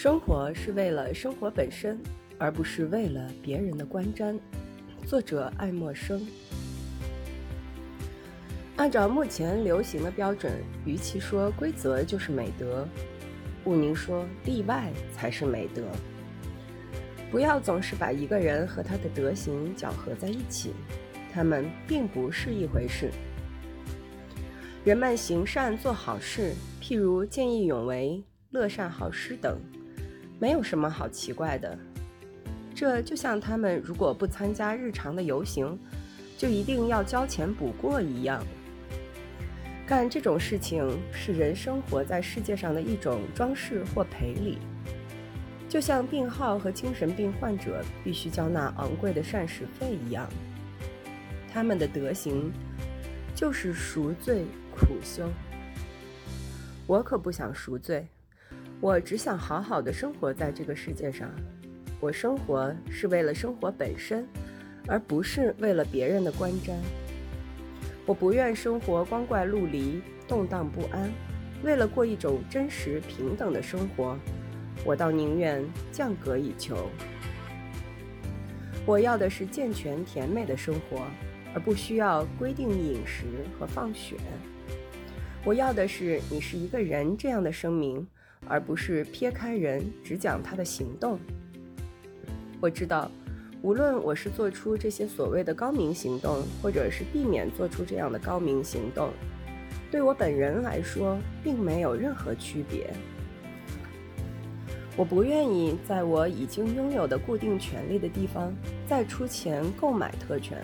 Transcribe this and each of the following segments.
生活是为了生活本身，而不是为了别人的观瞻。作者爱默生。按照目前流行的标准，与其说规则就是美德，毋宁说例外才是美德。不要总是把一个人和他的德行搅合在一起，他们并不是一回事。人们行善做好事，譬如见义勇为、乐善好施等。没有什么好奇怪的，这就像他们如果不参加日常的游行，就一定要交钱补过一样。干这种事情是人生活在世界上的一种装饰或赔礼，就像病号和精神病患者必须交纳昂贵的膳食费一样。他们的德行就是赎罪苦修，我可不想赎罪。我只想好好的生活在这个世界上。我生活是为了生活本身，而不是为了别人的观瞻。我不愿生活光怪陆离、动荡不安。为了过一种真实平等的生活，我倒宁愿降格以求。我要的是健全甜美的生活，而不需要规定饮食和放血。我要的是你是一个人这样的声明。而不是撇开人只讲他的行动。我知道，无论我是做出这些所谓的高明行动，或者是避免做出这样的高明行动，对我本人来说并没有任何区别。我不愿意在我已经拥有的固定权利的地方再出钱购买特权。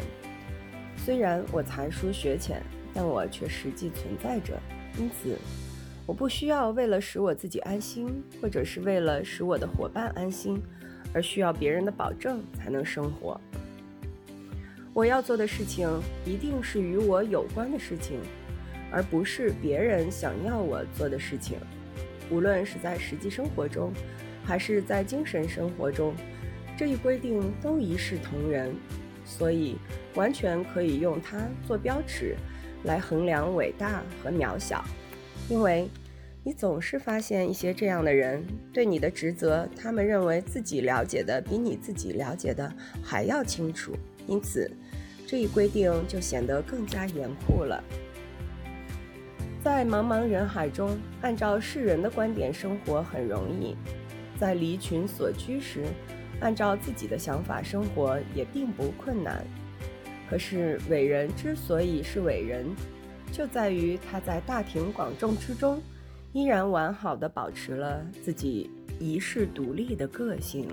虽然我才疏学浅，但我却实际存在着，因此。我不需要为了使我自己安心，或者是为了使我的伙伴安心，而需要别人的保证才能生活。我要做的事情一定是与我有关的事情，而不是别人想要我做的事情。无论是在实际生活中，还是在精神生活中，这一规定都一视同仁，所以完全可以用它做标尺来衡量伟大和渺小。因为，你总是发现一些这样的人，对你的职责，他们认为自己了解的比你自己了解的还要清楚，因此，这一规定就显得更加严酷了。在茫茫人海中，按照世人的观点生活很容易；在离群所居时，按照自己的想法生活也并不困难。可是，伟人之所以是伟人，就在于他在大庭广众之中，依然完好的保持了自己一世独立的个性。